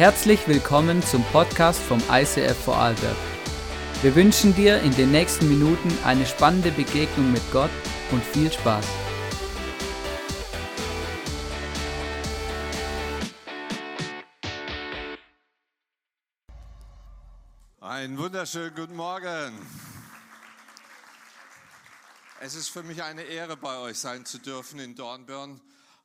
Herzlich willkommen zum Podcast vom ICF Vorarlberg. Wir wünschen dir in den nächsten Minuten eine spannende Begegnung mit Gott und viel Spaß. Einen wunderschönen guten Morgen. Es ist für mich eine Ehre, bei euch sein zu dürfen in Dornbirn.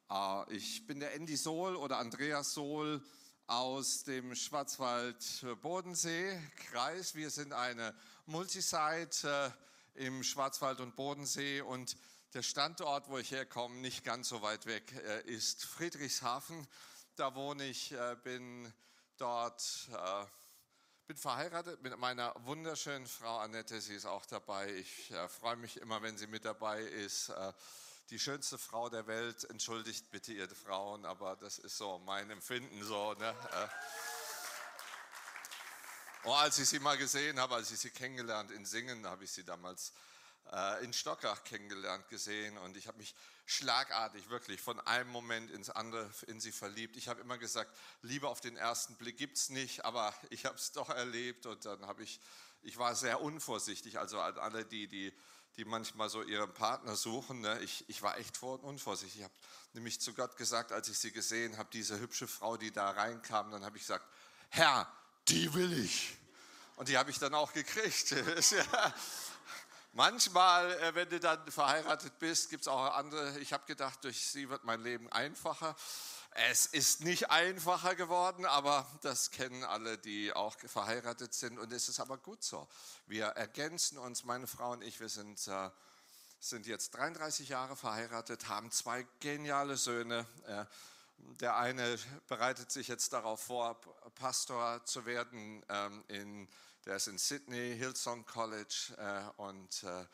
Ah, Ich bin der Andy Sohl oder Andreas Sohl aus dem Schwarzwald-Bodensee-Kreis. Wir sind eine Multisite äh, im Schwarzwald und Bodensee und der Standort, wo ich herkomme, nicht ganz so weit weg, äh, ist Friedrichshafen. Da wohne ich, äh, bin dort bin verheiratet mit meiner wunderschönen Frau Annette. Sie ist auch dabei. Ich freue mich immer, wenn sie mit dabei ist. Die schönste Frau der Welt. Entschuldigt bitte ihr Frauen, aber das ist so mein Empfinden so. Ne? Äh. Oh, als ich sie mal gesehen habe, als ich sie kennengelernt in Singen, habe ich sie damals äh, in Stockach kennengelernt gesehen und ich habe mich schlagartig wirklich von einem Moment ins andere in sie verliebt. Ich habe immer gesagt, Liebe auf den ersten Blick gibt es nicht, aber ich habe es doch erlebt und dann habe ich, ich war sehr unvorsichtig, also alle die, die, die manchmal so ihren Partner suchen, ne, ich, ich war echt vor unvorsichtig. Ich habe nämlich zu Gott gesagt, als ich sie gesehen habe, diese hübsche Frau, die da reinkam, dann habe ich gesagt, Herr, die will ich. Und die habe ich dann auch gekriegt. Manchmal, äh, wenn du dann verheiratet bist, gibt es auch andere. Ich habe gedacht, durch sie wird mein Leben einfacher. Es ist nicht einfacher geworden, aber das kennen alle, die auch verheiratet sind. Und es ist aber gut so. Wir ergänzen uns, meine Frau und ich, wir sind, äh, sind jetzt 33 Jahre verheiratet, haben zwei geniale Söhne. Äh, der eine bereitet sich jetzt darauf vor, Pastor zu werden ähm, in der ist in Sydney, Hillsong College äh, und äh,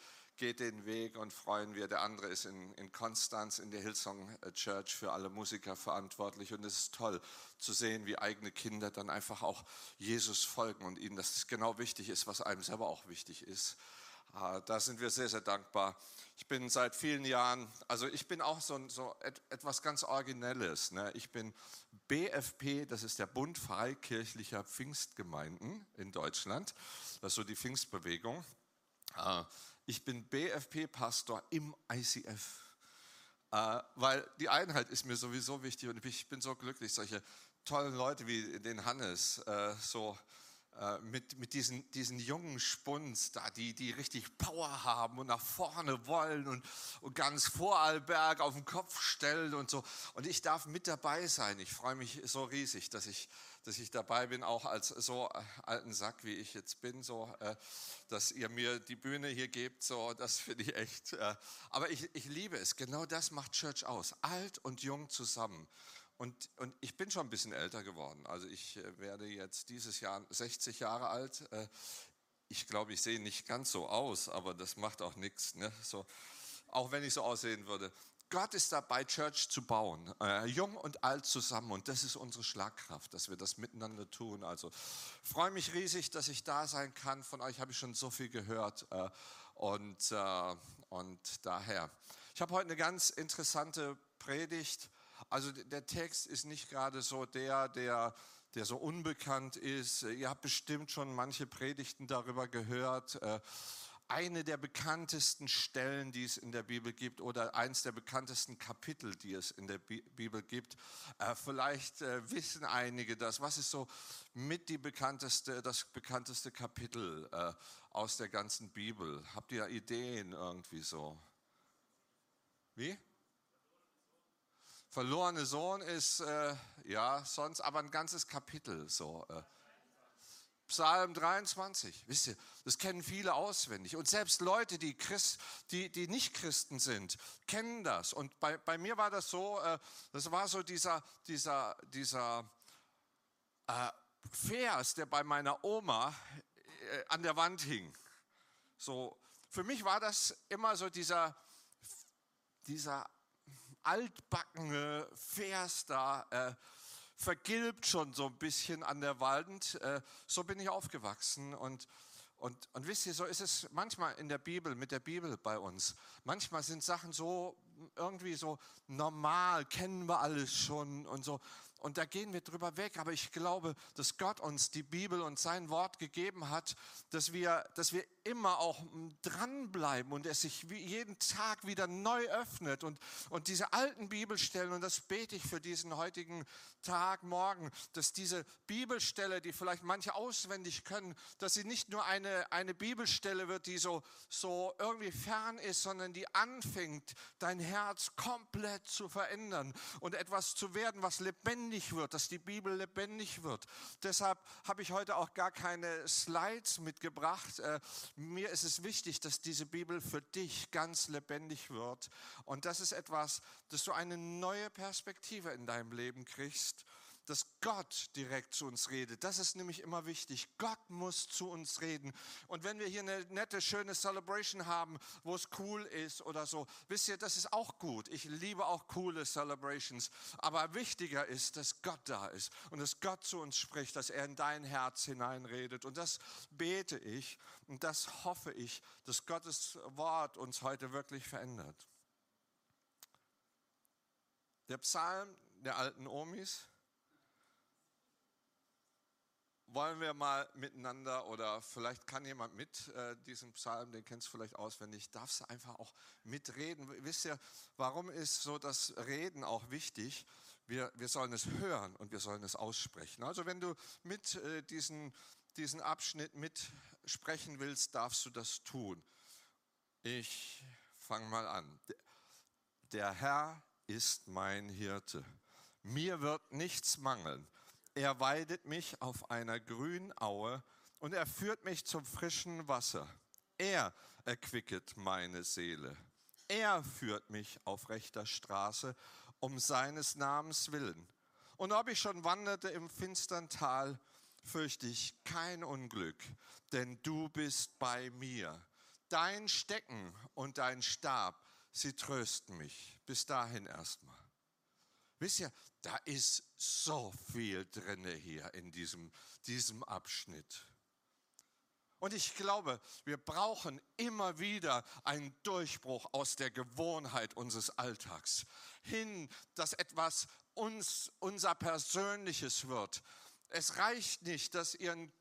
geht den Weg und freuen wir. Der andere ist in, in Konstanz in der Hillsong äh, Church für alle Musiker verantwortlich. Und es ist toll zu sehen, wie eigene Kinder dann einfach auch Jesus folgen und ihnen das genau wichtig ist, was einem selber auch wichtig ist. Ah, da sind wir sehr, sehr dankbar. Ich bin seit vielen Jahren, also ich bin auch so, so etwas ganz Originelles. Ne? Ich bin BFP, das ist der Bund Freikirchlicher Pfingstgemeinden in Deutschland. Das ist so die Pfingstbewegung. Ich bin BFP-Pastor im ICF, ah, weil die Einheit ist mir sowieso wichtig und ich bin so glücklich, solche tollen Leute wie den Hannes äh, so äh, mit, mit diesen, diesen jungen Spuns da, die, die richtig Power haben und nach vorne wollen und, und ganz Vorarlberg auf den Kopf stellen und so. Und ich darf mit dabei sein. Ich freue mich so riesig, dass ich, dass ich dabei bin, auch als so äh, alten Sack, wie ich jetzt bin, so, äh, dass ihr mir die Bühne hier gebt, so, das finde ich echt. aber ich, ich liebe es. Genau das macht Church aus. Alt und jung zusammen. Und, und ich bin schon ein bisschen älter geworden. Also ich äh, werde jetzt dieses Jahr 60 Jahre alt. Äh, ich glaube, ich sehe nicht ganz so aus, aber das macht auch nichts. Ne? So, auch wenn ich so aussehen würde. Gott ist dabei, Church zu bauen, äh, jung und alt zusammen. Und das ist unsere Schlagkraft, dass wir das miteinander tun. Also freue mich riesig, dass ich da sein kann. Von euch habe ich schon so viel gehört. Äh, und, äh, und daher. Ich habe heute eine ganz interessante Predigt. Also der Text ist nicht gerade so der, der, der so unbekannt ist. Ihr habt bestimmt schon manche Predigten darüber gehört. Äh, eine der bekanntesten Stellen, die es in der Bibel gibt, oder eins der bekanntesten Kapitel, die es in der Bibel gibt. Äh, vielleicht äh, wissen einige das. Was ist so mit die bekannteste, das bekannteste Kapitel aus der ganzen Bibel? Habt ihr Ideen irgendwie so? Wie? Verlorene Sohn ist, äh, ja, sonst aber ein ganzes Kapitel so. Äh. Psalm 23, wisst ihr, das kennen viele auswendig. Und selbst Leute, die, Christ, die, die nicht Christen sind, kennen das. Und bei, bei mir war das so, äh, das war so dieser, dieser, dieser äh, Vers, der bei meiner Oma äh, an der Wand hing. So, für mich war das immer so dieser, dieser altbackene Vers da äh, vergilbt schon so ein bisschen an der Wand. Äh, so bin ich aufgewachsen und und, und wisst ihr, so ist es manchmal in der Bibel, mit der Bibel bei uns. Manchmal sind Sachen so irgendwie so normal, kennen wir alles schon und so. Und da gehen wir drüber weg. Aber ich glaube, dass Gott uns die Bibel und sein Wort gegeben hat, dass wir, dass wir immer auch dranbleiben und es sich jeden Tag wieder neu öffnet. Und, und diese alten Bibelstellen, und das bete ich für diesen heutigen Tag, morgen, dass diese Bibelstelle, die vielleicht manche auswendig können, dass sie nicht nur eine, eine Bibelstelle wird, die so, so irgendwie fern ist, sondern die anfängt, dein Herz komplett zu verändern und etwas zu werden, was lebendig wird, dass die Bibel lebendig wird. Deshalb habe ich heute auch gar keine Slides mitgebracht. Äh, mir ist es wichtig, dass diese Bibel für dich ganz lebendig wird. Und das ist etwas, dass du eine neue Perspektive in deinem Leben kriegst dass Gott direkt zu uns redet. Das ist nämlich immer wichtig. Gott muss zu uns reden. Und wenn wir hier eine nette, schöne Celebration haben, wo es cool ist oder so, wisst ihr, das ist auch gut. Ich liebe auch coole Celebrations. Aber wichtiger ist, dass Gott da ist und dass Gott zu uns spricht, dass er in dein Herz hineinredet. Und das bete ich und das hoffe ich, dass Gottes Wort uns heute wirklich verändert. Der Psalm der alten Omis wollen wir mal miteinander oder vielleicht kann jemand mit äh, diesem Psalm, den kennst du vielleicht auswendig, darfst du einfach auch mitreden. Wisst ihr, warum ist so das Reden auch wichtig? Wir, wir sollen es hören und wir sollen es aussprechen. Also wenn du mit äh, diesen, diesen Abschnitt mitsprechen willst, darfst du das tun. Ich fange mal an. Der Herr ist mein Hirte. Mir wird nichts mangeln. Er weidet mich auf einer grünen Aue und er führt mich zum frischen Wasser. Er erquicket meine Seele. Er führt mich auf rechter Straße um seines Namens willen. Und ob ich schon wanderte im finstern Tal, fürchte ich kein Unglück, denn du bist bei mir. Dein Stecken und dein Stab, sie trösten mich. Bis dahin erstmal. Wisst ihr, da ist so viel drinne hier in diesem, diesem Abschnitt. Und ich glaube, wir brauchen immer wieder einen Durchbruch aus der Gewohnheit unseres Alltags hin, dass etwas uns, unser Persönliches wird. Es reicht nicht, dass ihr ein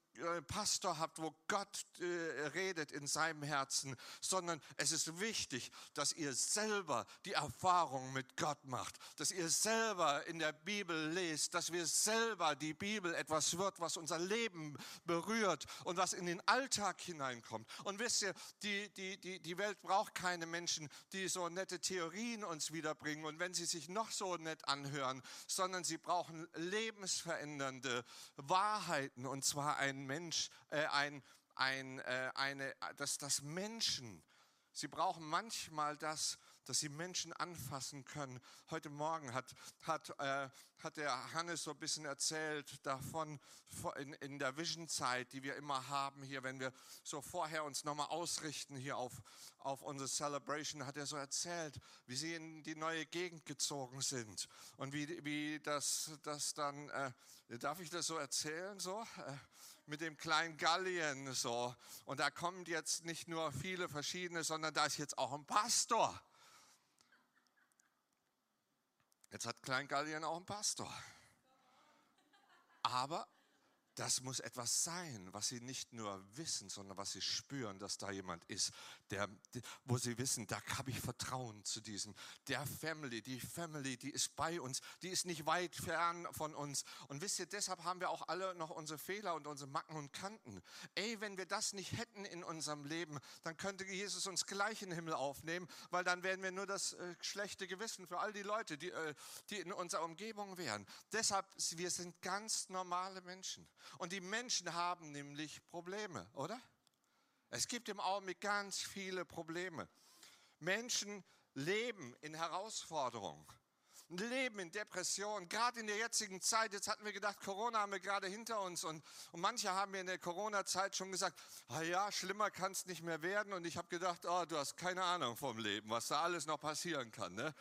Pastor habt, wo Gott äh, redet in seinem Herzen, sondern es ist wichtig, dass ihr selber die Erfahrung mit Gott macht, dass ihr selber in der Bibel lest, dass wir selber die Bibel etwas wird, was unser Leben berührt und was in den Alltag hineinkommt. Und wisst ihr, die, die, die, die Welt braucht keine Menschen, die so nette Theorien uns wiederbringen und wenn sie sich noch so nett anhören, sondern sie brauchen lebensverändernde Wahrheiten und zwar einen Mensch, äh, ein, ein, äh, eine, dass das Menschen, sie brauchen manchmal das, dass sie Menschen anfassen können. Heute Morgen hat, hat, äh, hat der Hannes so ein bisschen erzählt davon in, in der Vision-Zeit, die wir immer haben hier, wenn wir so vorher uns nochmal ausrichten hier auf, auf unsere Celebration, hat er so erzählt, wie sie in die neue Gegend gezogen sind und wie, wie das, das dann, äh, darf ich das so erzählen so? Äh, mit dem kleinen Gallien so. Und da kommen jetzt nicht nur viele verschiedene, sondern da ist jetzt auch ein Pastor. Jetzt hat Klein Gallien auch einen Pastor. Aber das muss etwas sein, was sie nicht nur wissen, sondern was sie spüren, dass da jemand ist, der, wo sie wissen, da habe ich Vertrauen zu diesem. Der Family, die Family, die ist bei uns, die ist nicht weit fern von uns. Und wisst ihr, deshalb haben wir auch alle noch unsere Fehler und unsere Macken und Kanten. Ey, wenn wir das nicht hätten in unserem Leben, dann könnte Jesus uns gleich in den Himmel aufnehmen, weil dann wären wir nur das äh, schlechte Gewissen für all die Leute, die, äh, die in unserer Umgebung wären. Deshalb, wir sind ganz normale Menschen. Und die Menschen haben nämlich Probleme, oder? Es gibt im Augenblick ganz viele Probleme. Menschen leben in Herausforderungen, leben in Depressionen, gerade in der jetzigen Zeit. Jetzt hatten wir gedacht, Corona haben wir gerade hinter uns und, und manche haben mir in der Corona-Zeit schon gesagt, ah ja, schlimmer kann es nicht mehr werden. Und ich habe gedacht, oh, du hast keine Ahnung vom Leben, was da alles noch passieren kann. Ne?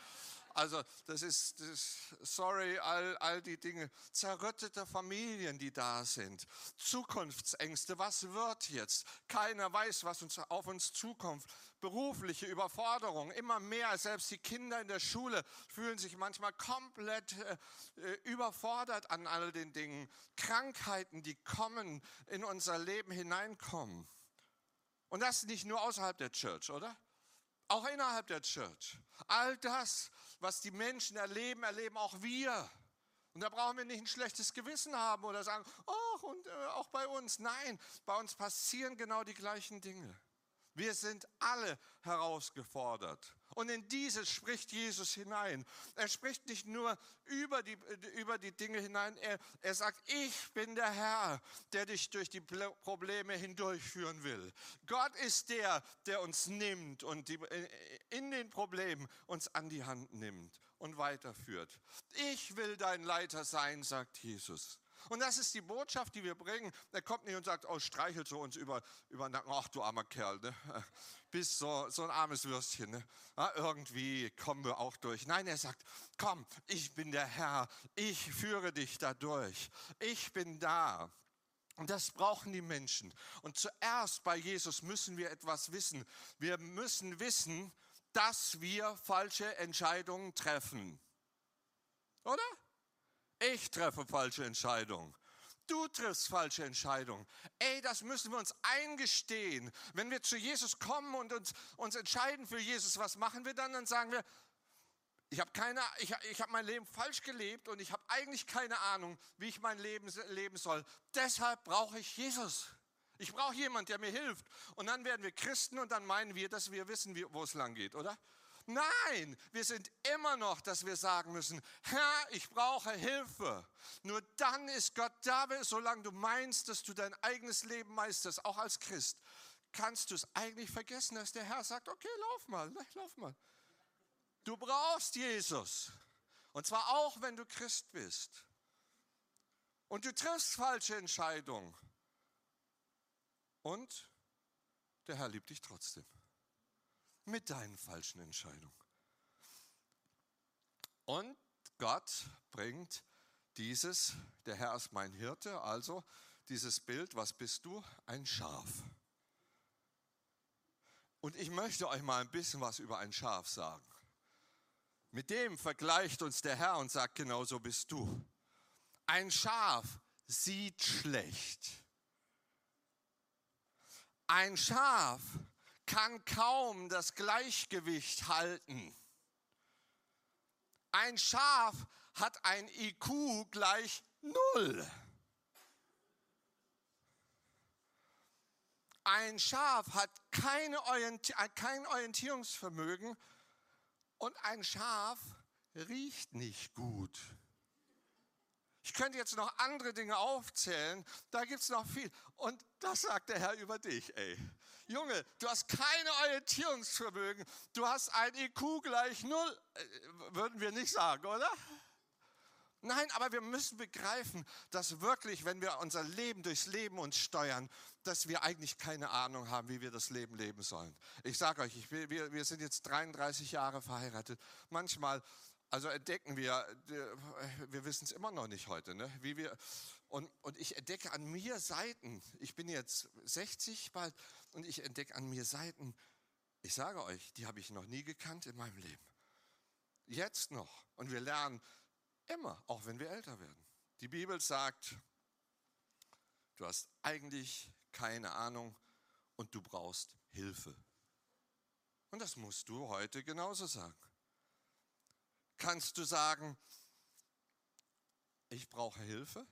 Also das ist, das, sorry, all, all die Dinge. Zerrüttete Familien, die da sind. Zukunftsängste, was wird jetzt? Keiner weiß, was uns auf uns zukommt. Berufliche Überforderung, immer mehr. Selbst die Kinder in der Schule fühlen sich manchmal komplett äh, äh überfordert an all den Dingen. Krankheiten, die kommen, in unser Leben hineinkommen. Und das nicht nur außerhalb der Church, oder? Auch innerhalb der Church. All das, was die Menschen erleben, erleben auch wir. Und da brauchen wir nicht ein schlechtes Gewissen haben oder sagen, ach, und äh, auch bei uns. Nein, bei uns passieren genau die gleichen Dinge. Wir sind alle herausgefordert. Und in dieses spricht Jesus hinein. Er spricht nicht nur über die, über die Dinge hinein, er, er sagt, ich bin der Herr, der dich durch die Probleme hindurchführen will. Gott ist der, der uns nimmt und die, in den Problemen uns an die Hand nimmt und weiterführt. Ich will dein Leiter sein, sagt Jesus. Und das ist die Botschaft, die wir bringen. Er kommt nicht und sagt, oh, streichelt so uns über, über den Nacken. Ach, du armer Kerl, ne? bist so, so ein armes Würstchen. Ne? Ja, irgendwie kommen wir auch durch. Nein, er sagt, komm, ich bin der Herr. Ich führe dich da durch. Ich bin da. Und das brauchen die Menschen. Und zuerst bei Jesus müssen wir etwas wissen. Wir müssen wissen, dass wir falsche Entscheidungen treffen. Oder? Ich treffe falsche Entscheidungen. Du triffst falsche Entscheidungen. Ey, das müssen wir uns eingestehen. Wenn wir zu Jesus kommen und uns, uns entscheiden für Jesus, was machen wir dann? Dann sagen wir, ich habe ich, ich habe mein Leben falsch gelebt und ich habe eigentlich keine Ahnung, wie ich mein Leben leben soll. Deshalb brauche ich Jesus. Ich brauche jemanden, der mir hilft. Und dann werden wir Christen und dann meinen wir, dass wir wissen, wo es lang geht, oder? Nein, wir sind immer noch, dass wir sagen müssen, Herr, ich brauche Hilfe. Nur dann ist Gott da, solange du meinst, dass du dein eigenes Leben meisterst, auch als Christ, kannst du es eigentlich vergessen, dass der Herr sagt, okay, lauf mal, lauf mal. Du brauchst Jesus. Und zwar auch, wenn du Christ bist. Und du triffst falsche Entscheidungen. Und der Herr liebt dich trotzdem mit deinen falschen Entscheidungen. Und Gott bringt dieses, der Herr ist mein Hirte, also dieses Bild, was bist du? Ein Schaf. Und ich möchte euch mal ein bisschen was über ein Schaf sagen. Mit dem vergleicht uns der Herr und sagt, genau so bist du. Ein Schaf sieht schlecht. Ein Schaf kann kaum das Gleichgewicht halten. Ein Schaf hat ein IQ gleich null. Ein Schaf hat keine Orienti kein Orientierungsvermögen und ein Schaf riecht nicht gut. Ich könnte jetzt noch andere Dinge aufzählen, da gibt es noch viel. Und das sagt der Herr über dich, ey. Junge, du hast keine Orientierungsvermögen, du hast ein IQ gleich null, äh, würden wir nicht sagen, oder? Nein, aber wir müssen begreifen, dass wirklich, wenn wir unser Leben durchs Leben uns steuern, dass wir eigentlich keine Ahnung haben, wie wir das Leben leben sollen. Ich sage euch, ich, wir, wir sind jetzt 33 Jahre verheiratet. Manchmal also entdecken wir, wir wissen es immer noch nicht heute, ne? wie wir, und, und ich entdecke an mir Seiten, ich bin jetzt 60 bald, und ich entdecke an mir Seiten, ich sage euch, die habe ich noch nie gekannt in meinem Leben. Jetzt noch. Und wir lernen immer, auch wenn wir älter werden. Die Bibel sagt, du hast eigentlich keine Ahnung und du brauchst Hilfe. Und das musst du heute genauso sagen kannst du sagen, ich brauche Hilfe,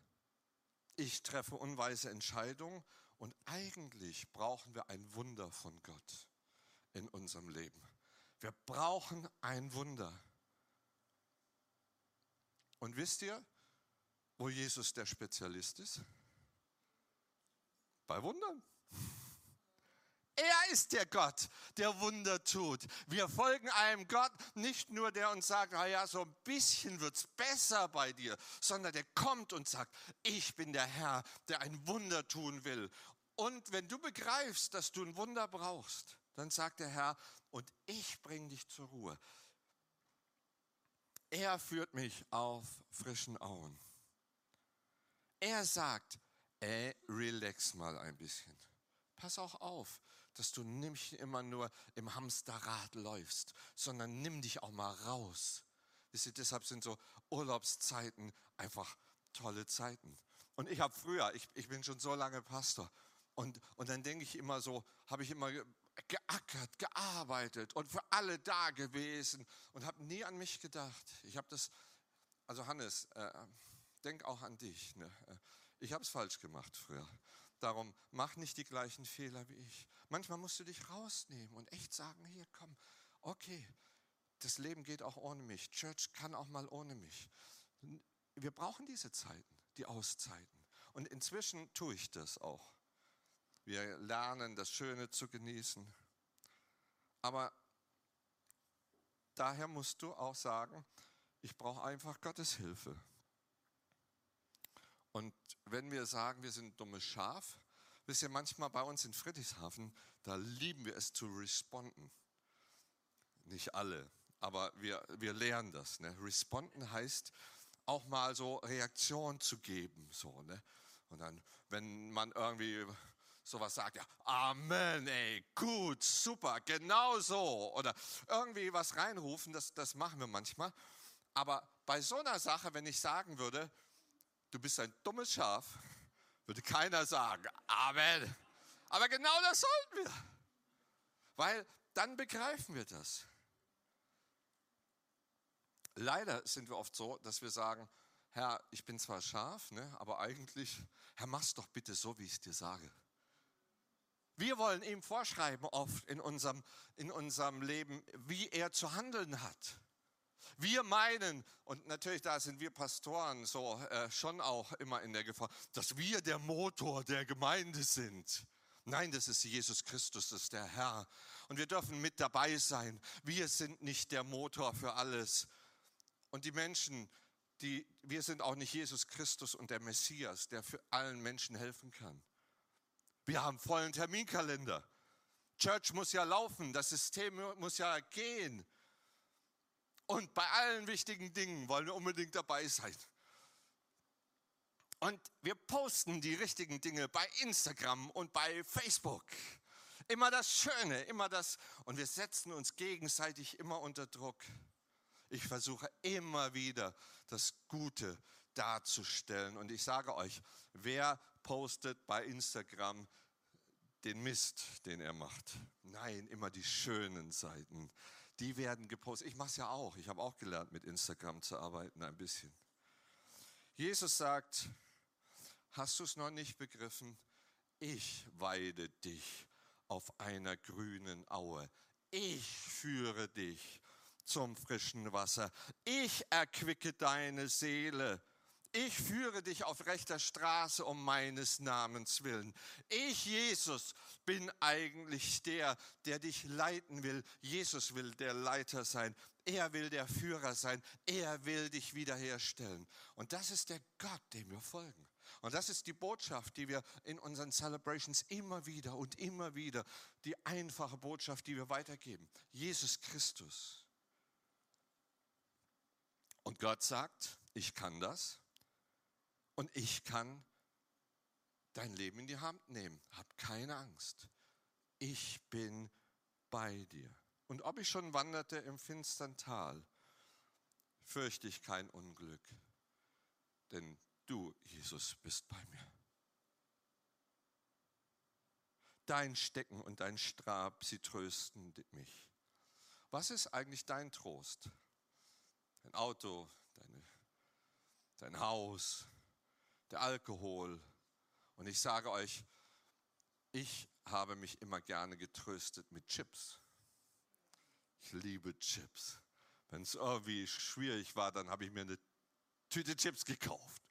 ich treffe unweise Entscheidungen und eigentlich brauchen wir ein Wunder von Gott in unserem Leben. Wir brauchen ein Wunder. Und wisst ihr, wo Jesus der Spezialist ist? Bei Wundern. Er ist der Gott, der Wunder tut. Wir folgen einem Gott, nicht nur der uns sagt, naja, so ein bisschen wird es besser bei dir, sondern der kommt und sagt, ich bin der Herr, der ein Wunder tun will. Und wenn du begreifst, dass du ein Wunder brauchst, dann sagt der Herr, und ich bringe dich zur Ruhe. Er führt mich auf frischen Auen. Er sagt, ey, relax mal ein bisschen. Pass auch auf, dass du nicht immer nur im Hamsterrad läufst, sondern nimm dich auch mal raus. Wisst ihr, deshalb sind so Urlaubszeiten einfach tolle Zeiten. Und ich habe früher, ich, ich bin schon so lange Pastor, und, und dann denke ich immer so, habe ich immer geackert, gearbeitet und für alle da gewesen und habe nie an mich gedacht. Ich habe das, also Hannes, äh, denk auch an dich. Ne? Ich habe es falsch gemacht früher. Darum mach nicht die gleichen Fehler wie ich. Manchmal musst du dich rausnehmen und echt sagen, hier komm, okay, das Leben geht auch ohne mich. Church kann auch mal ohne mich. Wir brauchen diese Zeiten, die Auszeiten. Und inzwischen tue ich das auch. Wir lernen, das Schöne zu genießen. Aber daher musst du auch sagen, ich brauche einfach Gottes Hilfe. Und wenn wir sagen, wir sind ein dummes Schaf, wisst ihr, manchmal bei uns in Friedrichshafen, da lieben wir es zu responden. Nicht alle, aber wir, wir lernen das. Ne? Responden heißt auch mal so Reaktion zu geben. So, ne? Und dann, wenn man irgendwie sowas sagt, ja, Amen, ey, gut, super, genau so. Oder irgendwie was reinrufen, das, das machen wir manchmal. Aber bei so einer Sache, wenn ich sagen würde, du bist ein dummes Schaf, würde keiner sagen, Amen. Aber genau das sollten wir. Weil dann begreifen wir das. Leider sind wir oft so, dass wir sagen, Herr, ich bin zwar scharf, ne, aber eigentlich, Herr, mach's doch bitte so, wie ich es dir sage. Wir wollen ihm vorschreiben oft in unserem, in unserem Leben, wie er zu handeln hat. Wir meinen, und natürlich da sind wir Pastoren so äh, schon auch immer in der Gefahr, dass wir der Motor der Gemeinde sind. Nein, das ist Jesus Christus, das ist der Herr. Und wir dürfen mit dabei sein. Wir sind nicht der Motor für alles. Und die Menschen, die, wir sind auch nicht Jesus Christus und der Messias, der für allen Menschen helfen kann. Wir haben vollen Terminkalender. Church muss ja laufen, das System muss ja gehen. Und bei allen wichtigen Dingen wollen wir unbedingt dabei sein. Und wir posten die richtigen Dinge bei Instagram und bei Facebook. Immer das Schöne, immer das. Und wir setzen uns gegenseitig immer unter Druck. Ich versuche immer wieder das Gute darzustellen. Und ich sage euch, wer postet bei Instagram den Mist, den er macht. Nein, immer die schönen Seiten. Die werden gepostet. Ich mache es ja auch. Ich habe auch gelernt, mit Instagram zu arbeiten, ein bisschen. Jesus sagt, hast du es noch nicht begriffen? Ich weide dich auf einer grünen Aue. Ich führe dich zum frischen Wasser. Ich erquicke deine Seele. Ich führe dich auf rechter Straße um meines Namens willen. Ich, Jesus, bin eigentlich der, der dich leiten will. Jesus will der Leiter sein. Er will der Führer sein. Er will dich wiederherstellen. Und das ist der Gott, dem wir folgen. Und das ist die Botschaft, die wir in unseren Celebrations immer wieder und immer wieder, die einfache Botschaft, die wir weitergeben. Jesus Christus. Und Gott sagt, ich kann das. Und ich kann dein Leben in die Hand nehmen. Hab keine Angst. Ich bin bei dir. Und ob ich schon wanderte im finstern Tal, fürchte ich kein Unglück, denn du, Jesus, bist bei mir. Dein Stecken und dein Strab, sie trösten mich. Was ist eigentlich dein Trost? Dein Auto, deine, dein Haus, der Alkohol. Und ich sage euch, ich habe mich immer gerne getröstet mit Chips. Ich liebe Chips. Wenn es irgendwie schwierig war, dann habe ich mir eine Tüte Chips gekauft.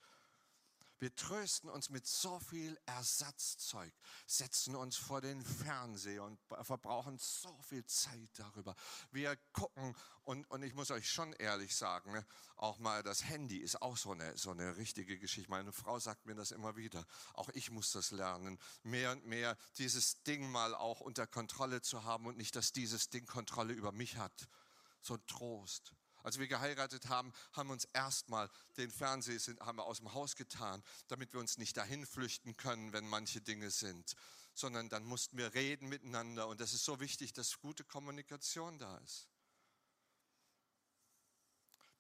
Wir trösten uns mit so viel Ersatzzeug, setzen uns vor den Fernseher und verbrauchen so viel Zeit darüber. Wir gucken und, und ich muss euch schon ehrlich sagen, ne, auch mal das Handy ist auch so eine, so eine richtige Geschichte. Meine Frau sagt mir das immer wieder. Auch ich muss das lernen, mehr und mehr dieses Ding mal auch unter Kontrolle zu haben und nicht, dass dieses Ding Kontrolle über mich hat. So ein Trost. Als wir geheiratet haben, haben wir uns erstmal den Fernseher sind, haben wir aus dem Haus getan, damit wir uns nicht dahin flüchten können, wenn manche Dinge sind, sondern dann mussten wir reden miteinander. Und das ist so wichtig, dass gute Kommunikation da ist.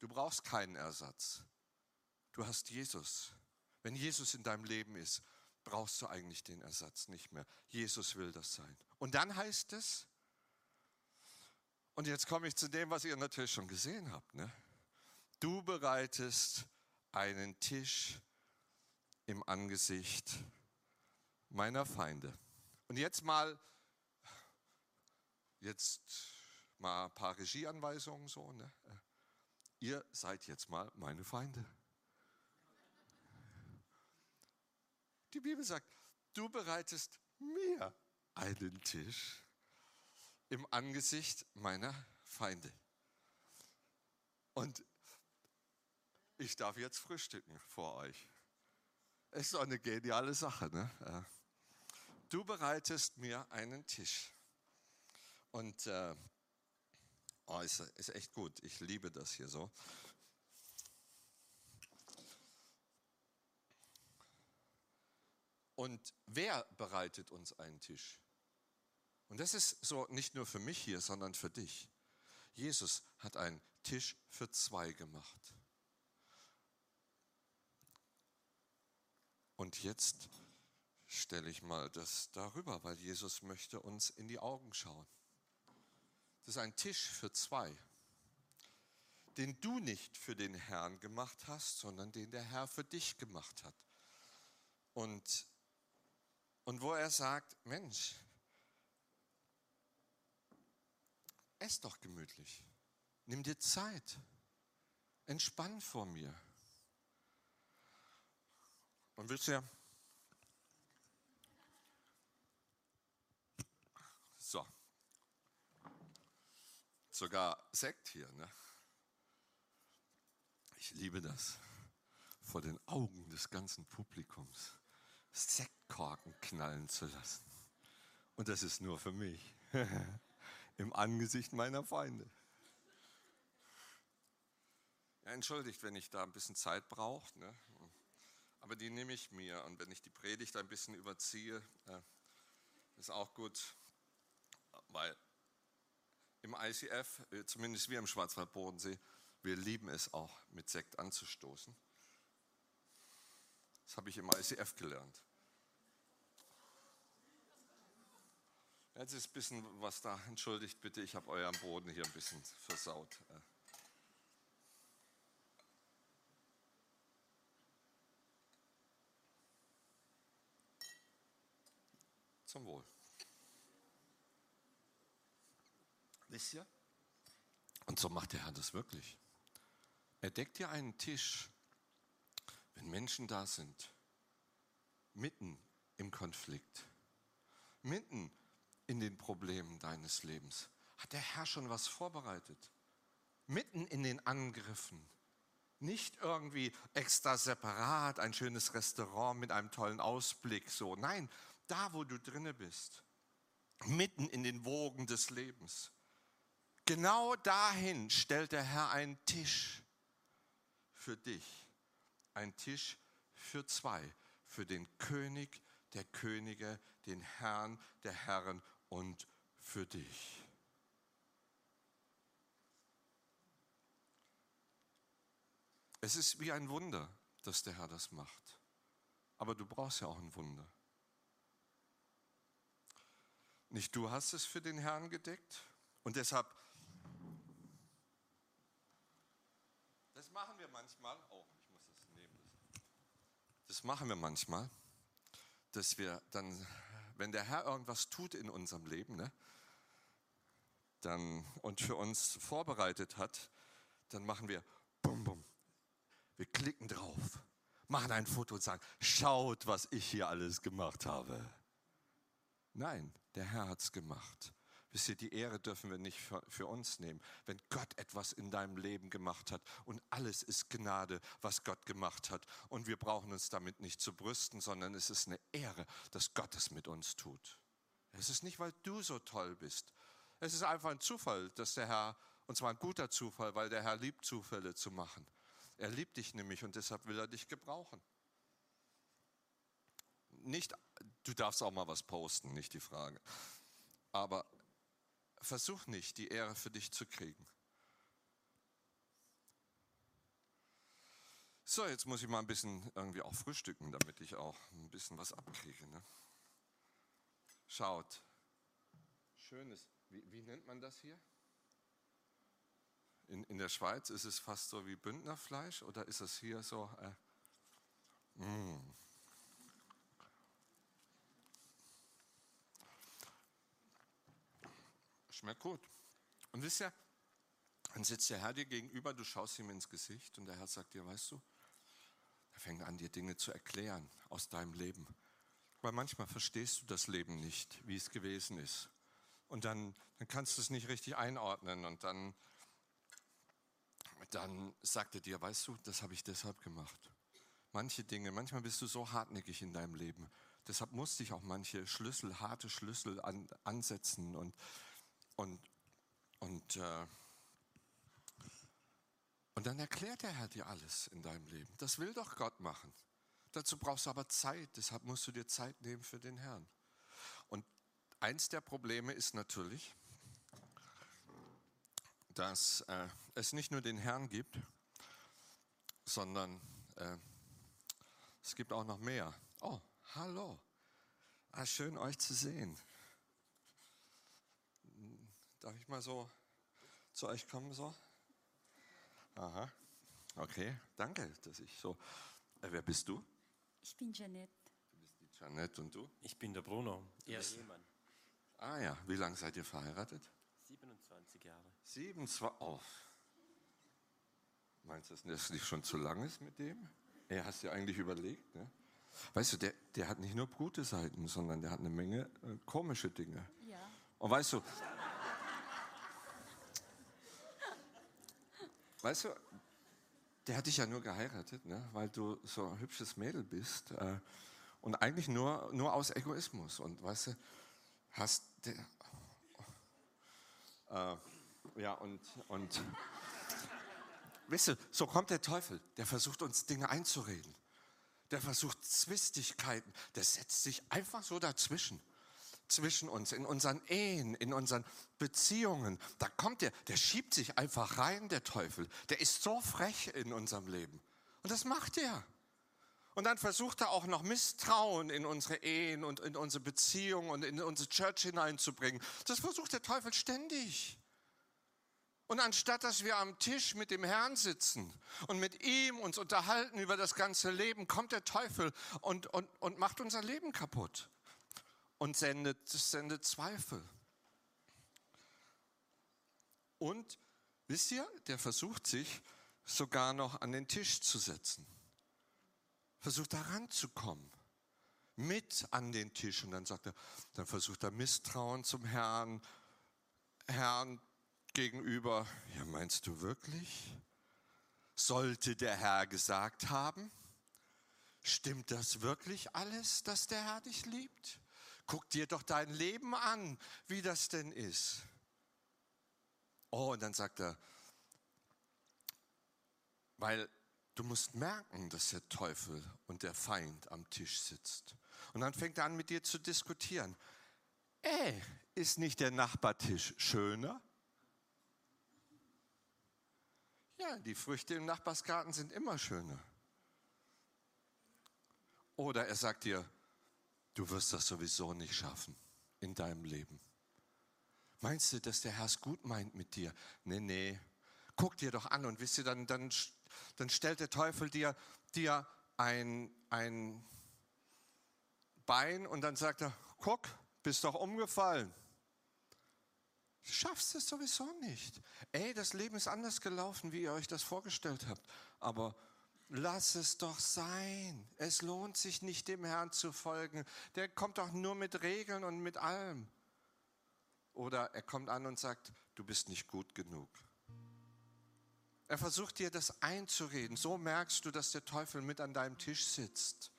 Du brauchst keinen Ersatz. Du hast Jesus. Wenn Jesus in deinem Leben ist, brauchst du eigentlich den Ersatz nicht mehr. Jesus will das sein. Und dann heißt es, und jetzt komme ich zu dem, was ihr natürlich schon gesehen habt. Ne? Du bereitest einen Tisch im Angesicht meiner Feinde. Und jetzt mal, jetzt mal ein paar Regieanweisungen so. Ne? Ihr seid jetzt mal meine Feinde. Die Bibel sagt, du bereitest mir einen Tisch im Angesicht meiner Feinde. Und ich darf jetzt frühstücken vor euch. Es ist doch eine geniale Sache. Ne? Du bereitest mir einen Tisch. Und äh, oh, ist, ist echt gut. Ich liebe das hier so. Und wer bereitet uns einen Tisch? Und das ist so nicht nur für mich hier, sondern für dich. Jesus hat einen Tisch für zwei gemacht. Und jetzt stelle ich mal das darüber, weil Jesus möchte uns in die Augen schauen. Das ist ein Tisch für zwei, den du nicht für den Herrn gemacht hast, sondern den der Herr für dich gemacht hat. Und, und wo er sagt, Mensch, ess doch gemütlich. Nimm dir Zeit. Entspann vor mir. Und wisst ihr, so, sogar Sekt hier, ne? Ich liebe das, vor den Augen des ganzen Publikums Sektkorken knallen zu lassen. Und das ist nur für mich. im Angesicht meiner Feinde. Ja, entschuldigt, wenn ich da ein bisschen Zeit brauche, ne? aber die nehme ich mir. Und wenn ich die Predigt ein bisschen überziehe, äh, ist auch gut, weil im ICF, äh, zumindest wir im Schwarzwald-Bodensee, wir lieben es auch, mit Sekt anzustoßen. Das habe ich im ICF gelernt. Jetzt ist ein bisschen was da. Entschuldigt bitte, ich habe euren Boden hier ein bisschen versaut. Zum Wohl. Wisst ihr? Und so macht der Herr das wirklich. Er deckt dir einen Tisch, wenn Menschen da sind, mitten im Konflikt, mitten in den Problemen deines Lebens hat der Herr schon was vorbereitet. Mitten in den Angriffen. Nicht irgendwie extra separat, ein schönes Restaurant mit einem tollen Ausblick, so. Nein, da, wo du drinne bist. Mitten in den Wogen des Lebens. Genau dahin stellt der Herr einen Tisch für dich. Ein Tisch für zwei. Für den König der Könige, den Herrn der Herren und für dich. Es ist wie ein Wunder, dass der Herr das macht. Aber du brauchst ja auch ein Wunder. Nicht du hast es für den Herrn gedeckt und deshalb, das machen wir manchmal, oh, ich muss das nehmen. Das machen wir manchmal, dass wir dann wenn der Herr irgendwas tut in unserem Leben ne, dann, und für uns vorbereitet hat, dann machen wir bum, bum. Wir klicken drauf, machen ein Foto und sagen, schaut, was ich hier alles gemacht habe. Nein, der Herr hat es gemacht. Wisst ihr, die Ehre dürfen wir nicht für, uns nehmen. Wenn Gott etwas in deinem Leben gemacht hat und alles ist Gnade, was Gott gemacht hat und wir brauchen uns damit nicht zu brüsten, sondern es ist eine Ehre, dass Gott es mit uns tut. Es ist nicht, weil du so toll bist. Es ist einfach ein Zufall, dass der Herr Und zwar ein guter Zufall, weil der Herr liebt Zufälle zu machen. Er liebt dich nämlich und deshalb will er dich gebrauchen. Nicht, du darfst auch mal was posten, nicht die Frage. Aber versuch nicht, die Ehre für dich zu kriegen. So, jetzt muss ich mal ein bisschen irgendwie auch frühstücken, damit ich auch ein bisschen was abkriege. Ne? Schaut. Schönes, wie, wie nennt man das hier? In, in der Schweiz ist es fast so wie Bündnerfleisch oder ist es hier so? Äh, mm. Schmeckt gut. Und wisst ihr, dann sitzt der Herr dir gegenüber, du schaust ihm ins Gesicht und der Herr sagt dir, weißt du, er fängt an, dir Dinge zu erklären aus deinem Leben. Weil manchmal verstehst du das Leben nicht, wie es gewesen ist. Und dann, dann kannst du es nicht richtig einordnen. Und dann, dann sagt er dir, weißt du, das habe ich deshalb gemacht. Manche Dinge, manchmal bist du so hartnäckig in deinem Leben. Deshalb musste ich auch manche Schlüssel, harte Schlüssel an, ansetzen und, und, und äh, und dann erklärt der Herr dir alles in deinem Leben. Das will doch Gott machen. Dazu brauchst du aber Zeit, deshalb musst du dir Zeit nehmen für den Herrn. Und eins der Probleme ist natürlich, dass äh, es nicht nur den Herrn gibt, sondern äh, es gibt auch noch mehr. Oh, hallo. Ah, schön euch zu sehen. Darf ich mal so zu euch kommen so? Aha, okay, danke, dass ich so. Äh, wer bist du? Ich bin Janette. Du bist die Janette und du? Ich bin der Bruno, ihr Ehemann. Ah ja, wie lange seid ihr verheiratet? 27 Jahre. 27, oh. Meinst du, dass das nicht schon zu lang ist mit dem? Er hast dir eigentlich überlegt, ne? Weißt du, der, der hat nicht nur gute Seiten, sondern der hat eine Menge äh, komische Dinge. Ja. Und weißt du, weißt du, der hat dich ja nur geheiratet, ne? weil du so ein hübsches Mädel bist. Äh, und eigentlich nur, nur aus Egoismus. Und weißt du, hast der, äh, ja, und, und weißt du, so kommt der Teufel, der versucht uns Dinge einzureden. Der versucht Zwistigkeiten, der setzt sich einfach so dazwischen zwischen uns, in unseren Ehen, in unseren Beziehungen. Da kommt der, der schiebt sich einfach rein, der Teufel. Der ist so frech in unserem Leben. Und das macht er. Und dann versucht er auch noch Misstrauen in unsere Ehen und in unsere Beziehungen und in unsere Church hineinzubringen. Das versucht der Teufel ständig. Und anstatt dass wir am Tisch mit dem Herrn sitzen und mit ihm uns unterhalten über das ganze Leben, kommt der Teufel und, und, und macht unser Leben kaputt und sendet, sendet Zweifel. Und wisst ihr, der versucht sich sogar noch an den Tisch zu setzen. Versucht da ranzukommen. Mit an den Tisch. Und dann sagt er, dann versucht er Misstrauen zum Herrn, Herrn gegenüber. Ja, meinst du wirklich? Sollte der Herr gesagt haben? Stimmt das wirklich alles, dass der Herr dich liebt? Guck dir doch dein Leben an, wie das denn ist. Oh, und dann sagt er, weil du musst merken, dass der Teufel und der Feind am Tisch sitzt. Und dann fängt er an mit dir zu diskutieren. Ey, ist nicht der Nachbartisch schöner? Ja, die Früchte im Nachbarsgarten sind immer schöner. Oder er sagt dir, du wirst das sowieso nicht schaffen in deinem Leben. Meinst du, dass der Herr es gut meint mit dir? Nee, nee. Guck dir doch an und wisst ihr, dann, dann, dann stellt der Teufel dir, dir ein, ein Bein und dann sagt er, guck, bist doch umgefallen. Du schaffst es sowieso nicht. Ey, das Leben ist anders gelaufen, wie ihr euch das vorgestellt habt. Aber Lass es doch sein. Es lohnt sich nicht, dem Herrn zu folgen. Der kommt doch nur mit Regeln und mit allem. Oder er kommt an und sagt, du bist nicht gut genug. Er versucht dir das einzureden. So merkst du, dass der Teufel mit an deinem Tisch sitzt.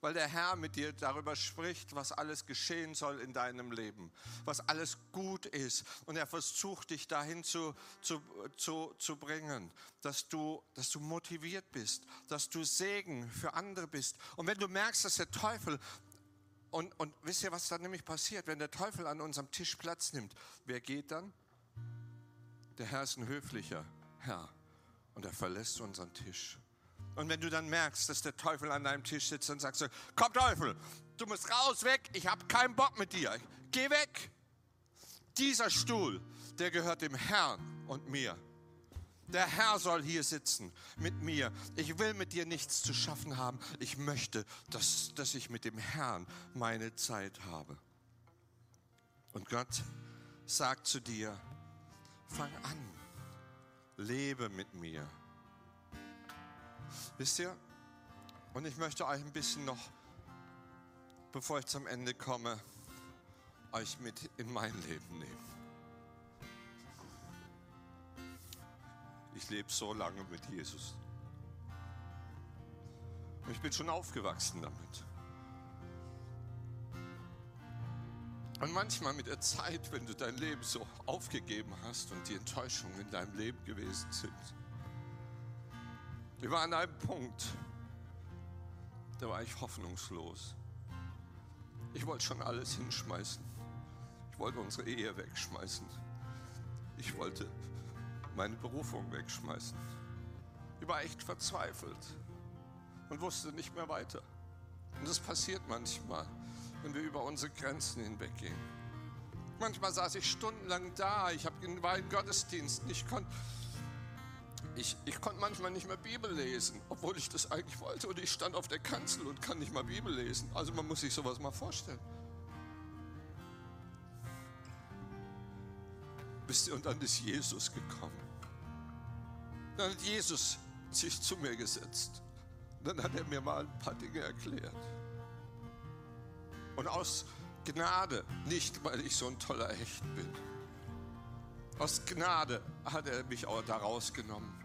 Weil der Herr mit dir darüber spricht, was alles geschehen soll in deinem Leben, was alles gut ist. Und er versucht dich dahin zu, zu, zu, zu bringen, dass du, dass du motiviert bist, dass du Segen für andere bist. Und wenn du merkst, dass der Teufel und, und wisst ihr, was dann nämlich passiert, wenn der Teufel an unserem Tisch Platz nimmt? Wer geht dann? Der Herr ist ein höflicher Herr und er verlässt unseren Tisch. Und wenn du dann merkst, dass der Teufel an deinem Tisch sitzt, dann sagst du, komm Teufel, du musst raus, weg, ich habe keinen Bock mit dir, geh weg. Dieser Stuhl, der gehört dem Herrn und mir. Der Herr soll hier sitzen mit mir. Ich will mit dir nichts zu schaffen haben. Ich möchte, dass, dass ich mit dem Herrn meine Zeit habe. Und Gott sagt zu dir, fang an, lebe mit mir. Wisst ihr? Und ich möchte euch ein bisschen noch, bevor ich zum Ende komme, euch mit in mein Leben nehmen. Ich lebe so lange mit Jesus. Ich bin schon aufgewachsen damit. Und manchmal mit der Zeit, wenn du dein Leben so aufgegeben hast und die Enttäuschungen in deinem Leben gewesen sind, ich war an einem Punkt, da war ich hoffnungslos. Ich wollte schon alles hinschmeißen. Ich wollte unsere Ehe wegschmeißen. Ich wollte meine Berufung wegschmeißen. Ich war echt verzweifelt und wusste nicht mehr weiter. Und das passiert manchmal, wenn wir über unsere Grenzen hinweggehen. Manchmal saß ich stundenlang da, ich war in Gottesdiensten, ich konnte ich, ich konnte manchmal nicht mehr Bibel lesen, obwohl ich das eigentlich wollte. Und ich stand auf der Kanzel und kann nicht mal Bibel lesen. Also man muss sich sowas mal vorstellen. Wisst ihr, und dann ist Jesus gekommen. Dann hat Jesus sich zu mir gesetzt. Dann hat er mir mal ein paar Dinge erklärt. Und aus Gnade, nicht weil ich so ein toller Hecht bin, aus Gnade hat er mich auch da rausgenommen.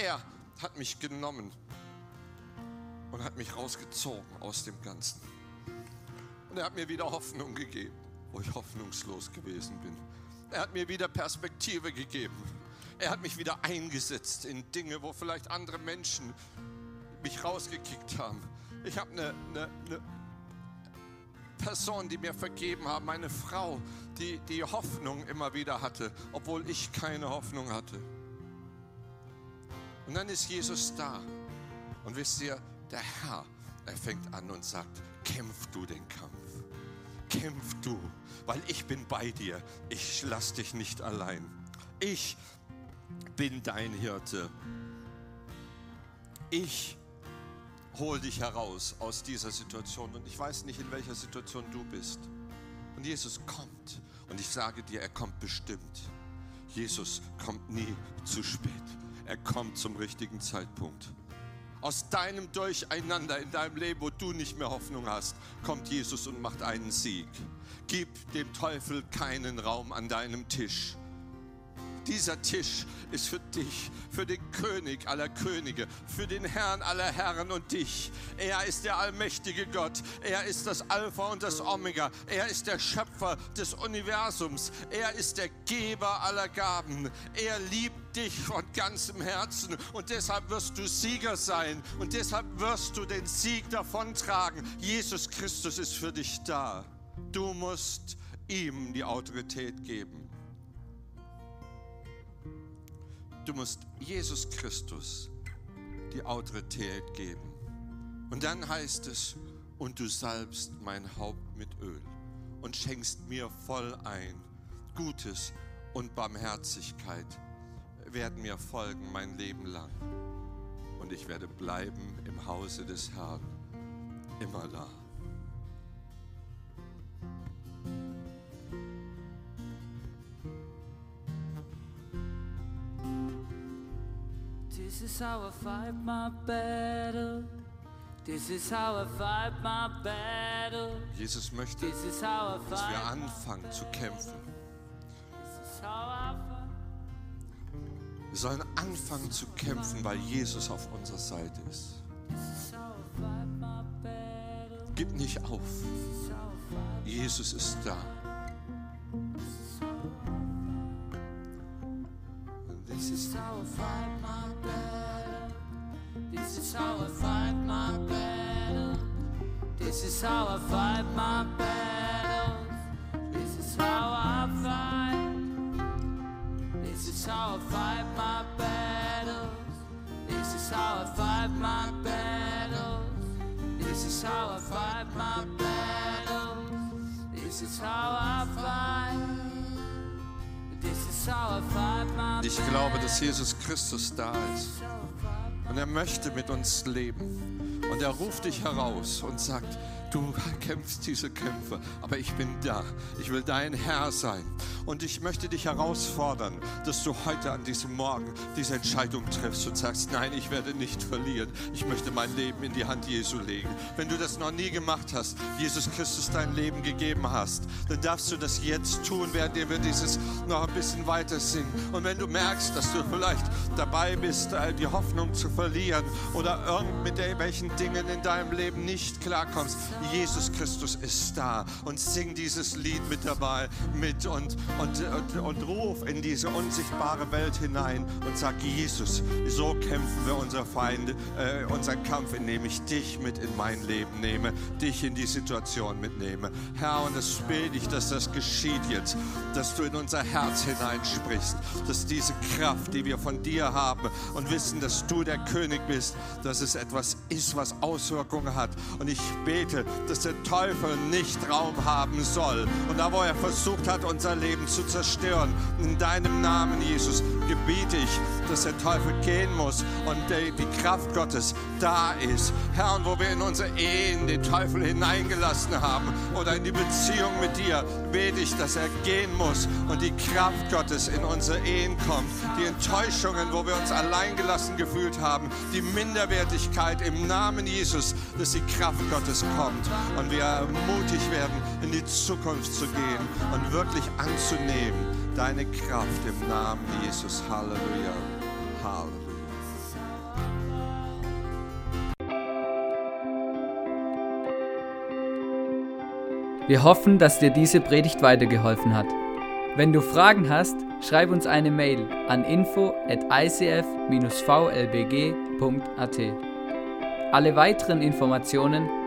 Er hat mich genommen und hat mich rausgezogen aus dem Ganzen. Und er hat mir wieder Hoffnung gegeben, wo ich hoffnungslos gewesen bin. Er hat mir wieder Perspektive gegeben. Er hat mich wieder eingesetzt in Dinge, wo vielleicht andere Menschen mich rausgekickt haben. Ich habe eine, eine, eine Person, die mir vergeben haben, eine Frau, die die Hoffnung immer wieder hatte, obwohl ich keine Hoffnung hatte. Und dann ist Jesus da. Und wisst ihr, der Herr, er fängt an und sagt, kämpf du den Kampf. Kämpf du, weil ich bin bei dir. Ich lass dich nicht allein. Ich bin dein Hirte. Ich hol dich heraus aus dieser Situation. Und ich weiß nicht, in welcher Situation du bist. Und Jesus kommt. Und ich sage dir, er kommt bestimmt. Jesus kommt nie zu spät. Er kommt zum richtigen Zeitpunkt. Aus deinem Durcheinander in deinem Leben, wo du nicht mehr Hoffnung hast, kommt Jesus und macht einen Sieg. Gib dem Teufel keinen Raum an deinem Tisch. Dieser Tisch ist für dich, für den König aller Könige, für den Herrn aller Herren und dich. Er ist der allmächtige Gott. Er ist das Alpha und das Omega. Er ist der Schöpfer des Universums. Er ist der Geber aller Gaben. Er liebt dich von ganzem Herzen und deshalb wirst du Sieger sein und deshalb wirst du den Sieg davontragen. Jesus Christus ist für dich da. Du musst ihm die Autorität geben. Du musst Jesus Christus die Autorität geben. Und dann heißt es, und du salbst mein Haupt mit Öl und schenkst mir voll ein. Gutes und Barmherzigkeit werden mir folgen mein Leben lang. Und ich werde bleiben im Hause des Herrn, immer da. This is how I fight my battle. This is how I fight my battle. Jesus möchte, dass wir anfangen zu kämpfen. Wir sollen anfangen zu kämpfen, weil Jesus auf unserer Seite ist. Battle. Gib nicht auf. Jesus ist da. This is how I fight my battle. This is how I fight my battle. This is how I fight my battles. Ich glaube, dass Jesus Christus da ist. Und er möchte mit uns leben. Und er ruft dich heraus und sagt, du kämpfst diese Kämpfe, aber ich bin da. Ich will dein Herr sein. Und ich möchte dich herausfordern, dass du heute an diesem Morgen diese Entscheidung triffst und sagst, nein, ich werde nicht verlieren. Ich möchte mein Leben in die Hand Jesu legen. Wenn du das noch nie gemacht hast, Jesus Christus dein Leben gegeben hast, dann darfst du das jetzt tun, während wir dieses noch ein bisschen weiter singen. Und wenn du merkst, dass du vielleicht dabei bist, äh, die Hoffnung zu verlieren oder irgend mit welchen Dingen in deinem Leben nicht klarkommst, Jesus Christus ist da und sing dieses Lied mit dabei mit und, und, und, und ruf in diese unsichtbare Welt hinein und sag, Jesus, so kämpfen wir unser Feind, äh, unseren Kampf, indem ich dich mit in mein Leben nehme, dich in die Situation mitnehme. Herr, und es bete ich, dass das geschieht jetzt, dass du in unser Herz hineinsprichst, dass diese Kraft, die wir von dir haben und wissen, dass du der König bist, dass es etwas ist, was Auswirkungen hat. Und ich bete, dass der Teufel nicht Raum haben soll. Und da, wo er versucht hat, unser Leben zu zerstören, in deinem Namen, Jesus, gebiete ich, dass der Teufel gehen muss und die, Kraft Gottes da ist. Herr, und wo wir in unsere Ehen den Teufel hineingelassen haben oder in die Beziehung mit dir, bete ich, dass er gehen muss und die Kraft Gottes in unsere Ehen kommt. Die Enttäuschungen, wo wir uns alleingelassen gefühlt haben, die Minderwertigkeit im Namen Jesus, dass die Kraft Gottes kommt und wir mutig werden, in die Zukunft zu gehen und wirklich anzunehmen deine Kraft im Namen Jesus. Halleluja. Halleluja. Wir hoffen, dass dir diese Predigt weitergeholfen hat. Wenn du Fragen hast, schreib uns eine Mail an info at icf-vlbg.at. Alle weiteren Informationen